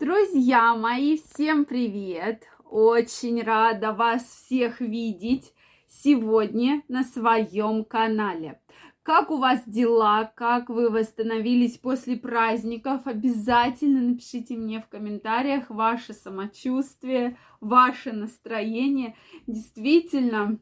Друзья мои, всем привет! Очень рада вас всех видеть сегодня на своем канале. Как у вас дела? Как вы восстановились после праздников? Обязательно напишите мне в комментариях ваше самочувствие, ваше настроение. Действительно,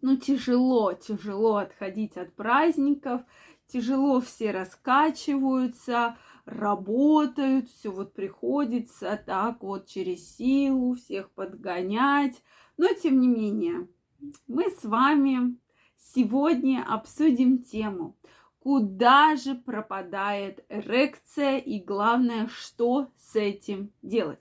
ну тяжело, тяжело отходить от праздников, тяжело все раскачиваются, работают, все вот приходится так вот через силу всех подгонять. Но тем не менее, мы с вами сегодня обсудим тему, куда же пропадает эрекция и главное, что с этим делать.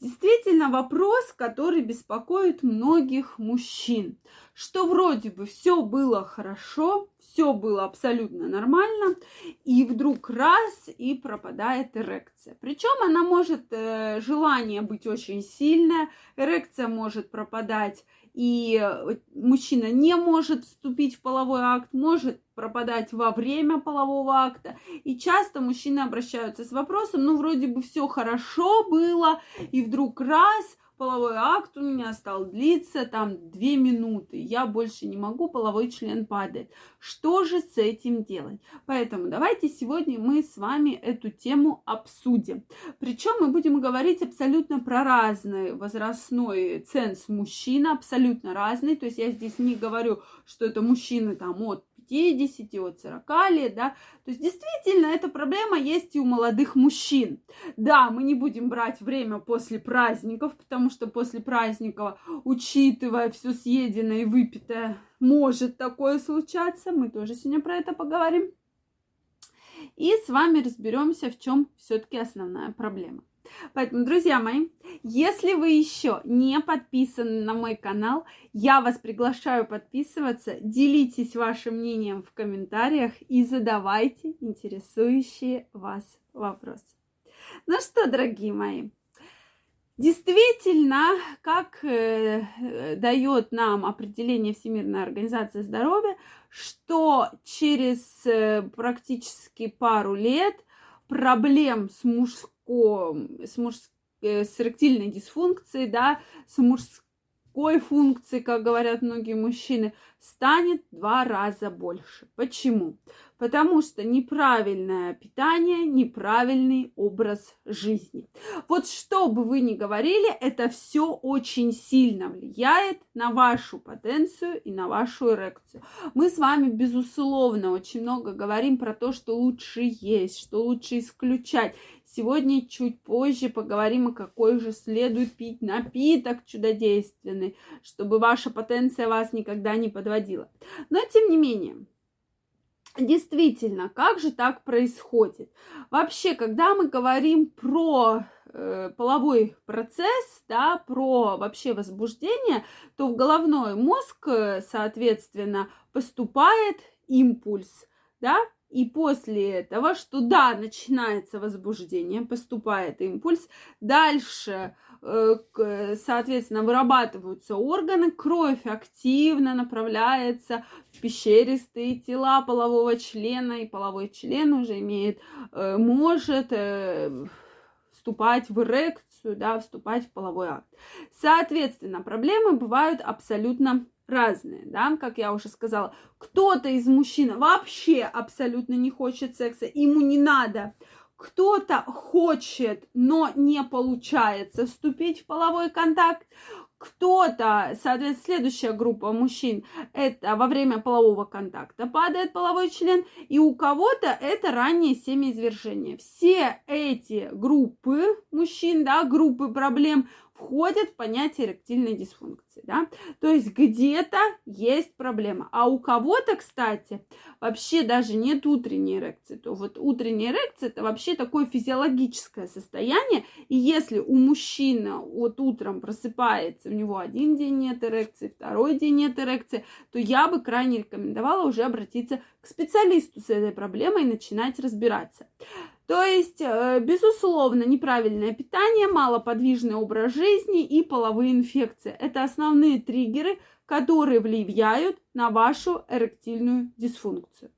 Действительно вопрос, который беспокоит многих мужчин, что вроде бы все было хорошо, все было абсолютно нормально, и вдруг раз и пропадает эрекция. Причем она может, э, желание быть очень сильное, эрекция может пропадать и э, мужчина не может вступить в половой акт, может пропадать во время полового акта. И часто мужчины обращаются с вопросом, ну, вроде бы все хорошо было, и вдруг раз половой акт у меня стал длиться там две минуты, я больше не могу, половой член падает. Что же с этим делать? Поэтому давайте сегодня мы с вами эту тему обсудим. Причем мы будем говорить абсолютно про разный возрастной ценз мужчина, абсолютно разный. То есть я здесь не говорю, что это мужчины там от 50, от 40 лет, да. То есть действительно эта проблема есть и у молодых мужчин. Да, мы не будем брать время после праздников, потому что после праздников, учитывая все съеденное и выпитое, может такое случаться. Мы тоже сегодня про это поговорим. И с вами разберемся, в чем все-таки основная проблема. Поэтому, друзья мои, если вы еще не подписаны на мой канал, я вас приглашаю подписываться, делитесь вашим мнением в комментариях и задавайте интересующие вас вопросы. Ну что, дорогие мои, Действительно, как э, дает нам определение Всемирная организация здоровья, что через э, практически пару лет проблем с мужской о, с, муж, э, с эректильной дисфункцией, да, с мужской функцией, как говорят многие мужчины, станет в два раза больше. Почему? Потому что неправильное питание, неправильный образ жизни. Вот что бы вы ни говорили, это все очень сильно влияет на вашу потенцию и на вашу эрекцию. Мы с вами, безусловно, очень много говорим про то, что лучше есть, что лучше исключать. Сегодня чуть позже поговорим, о какой же следует пить напиток чудодейственный, чтобы ваша потенция вас никогда не подводила. Но тем не менее, действительно, как же так происходит? Вообще, когда мы говорим про э, половой процесс, да, про вообще возбуждение, то в головной мозг, э, соответственно, поступает импульс, да, и после этого, что да, начинается возбуждение, поступает импульс, дальше, э, соответственно, вырабатываются органы, кровь активно направляется в пещеристые тела полового члена, и половой член уже имеет, э, может э, вступать в эрекцию, да, вступать в половой акт. Соответственно, проблемы бывают абсолютно разные, да, как я уже сказала. Кто-то из мужчин вообще абсолютно не хочет секса, ему не надо. Кто-то хочет, но не получается вступить в половой контакт. Кто-то, соответственно, следующая группа мужчин, это во время полового контакта падает половой член, и у кого-то это раннее семяизвержение. Все эти группы мужчин, да, группы проблем входят в понятие эректильной дисфункции, да, то есть где-то есть проблема, а у кого-то, кстати, вообще даже нет утренней эрекции, то вот утренняя эрекция это вообще такое физиологическое состояние, и если у мужчины вот утром просыпается, у него один день нет эрекции, второй день нет эрекции, то я бы крайне рекомендовала уже обратиться к специалисту с этой проблемой и начинать разбираться. То есть, э, безусловно, неправильное питание, малоподвижный образ жизни и половые инфекции. Это основные триггеры, которые влияют на вашу эректильную дисфункцию.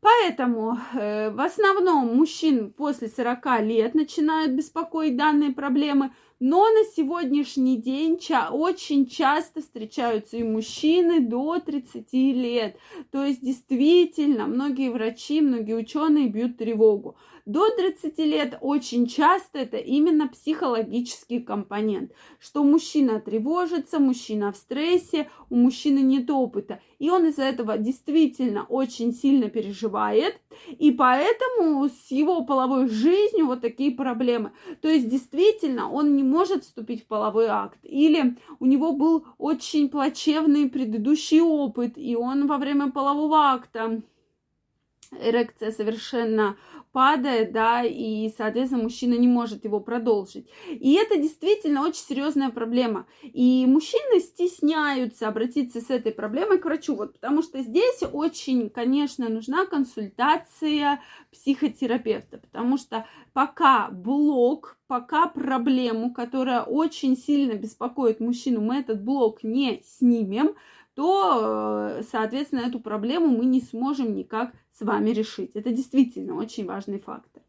Поэтому э, в основном мужчин после 40 лет начинают беспокоить данные проблемы, но на сегодняшний день ча- очень часто встречаются и мужчины до 30 лет. То есть действительно многие врачи, многие ученые бьют тревогу. До 30 лет очень часто это именно психологический компонент, что мужчина тревожится, мужчина в стрессе, у мужчины нет опыта, и он из-за этого действительно очень сильно переживает, и поэтому с его половой жизнью вот такие проблемы. То есть действительно он не может вступить в половой акт, или у него был очень плачевный предыдущий опыт, и он во время полового акта эрекция совершенно падает, да, и, соответственно, мужчина не может его продолжить. И это действительно очень серьезная проблема. И мужчины стесняются обратиться с этой проблемой к врачу, вот, потому что здесь очень, конечно, нужна консультация психотерапевта, потому что пока блок, пока проблему, которая очень сильно беспокоит мужчину, мы этот блок не снимем, то, э, соответственно, эту проблему мы не сможем никак с вами решить. Это действительно очень важный фактор.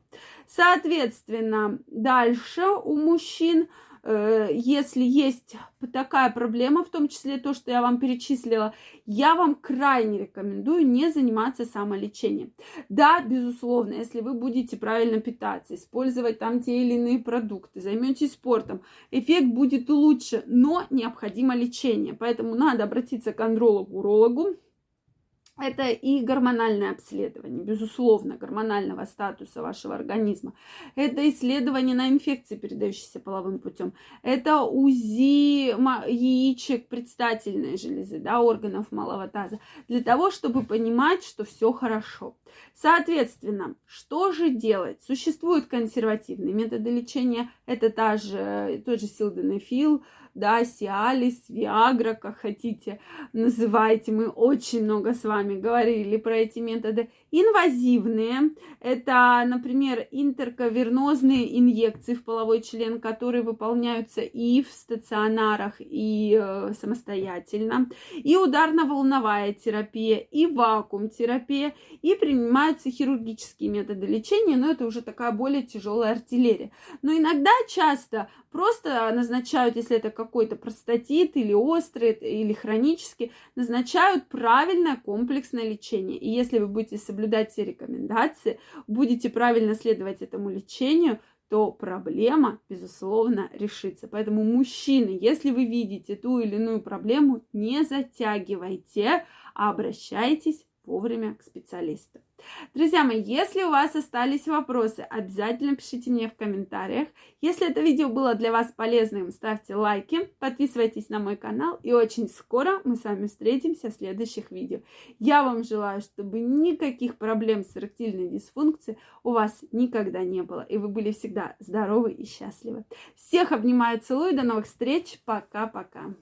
Соответственно, дальше у мужчин Э, если есть такая проблема, в том числе то, что я вам перечислила, я вам крайне рекомендую не заниматься самолечением. Да, безусловно, если вы будете правильно питаться, использовать там те или иные продукты, займетесь спортом, эффект будет лучше, но необходимо лечение. Поэтому надо обратиться к андрологу, урологу, это и гормональное обследование, безусловно, гормонального статуса вашего организма. Это исследование на инфекции, передающиеся половым путем. Это УЗИ яичек предстательной железы, да, органов малого таза, для того, чтобы понимать, что все хорошо. Соответственно, что же делать? Существуют консервативные методы лечения. Это та же, тот же силденафил, да, Сиалис, Виагра, как хотите, называйте. Мы очень много с вами говорили про эти методы. Инвазивные – это, например, интеркавернозные инъекции в половой член, которые выполняются и в стационарах, и э, самостоятельно. И ударно-волновая терапия, и вакуум-терапия, и принимаются хирургические методы лечения, но это уже такая более тяжелая артиллерия. Но иногда, часто просто назначают, если это какой-то простатит или острый, или хронический, назначают правильное комплексное лечение. И если вы будете соблюдать все рекомендации, будете правильно следовать этому лечению, то проблема, безусловно, решится. Поэтому, мужчины, если вы видите ту или иную проблему, не затягивайте, а обращайтесь вовремя к специалисту. Друзья мои, если у вас остались вопросы, обязательно пишите мне в комментариях. Если это видео было для вас полезным, ставьте лайки, подписывайтесь на мой канал, и очень скоро мы с вами встретимся в следующих видео. Я вам желаю, чтобы никаких проблем с эректильной дисфункцией у вас никогда не было, и вы были всегда здоровы и счастливы. Всех обнимаю, целую, до новых встреч, пока-пока.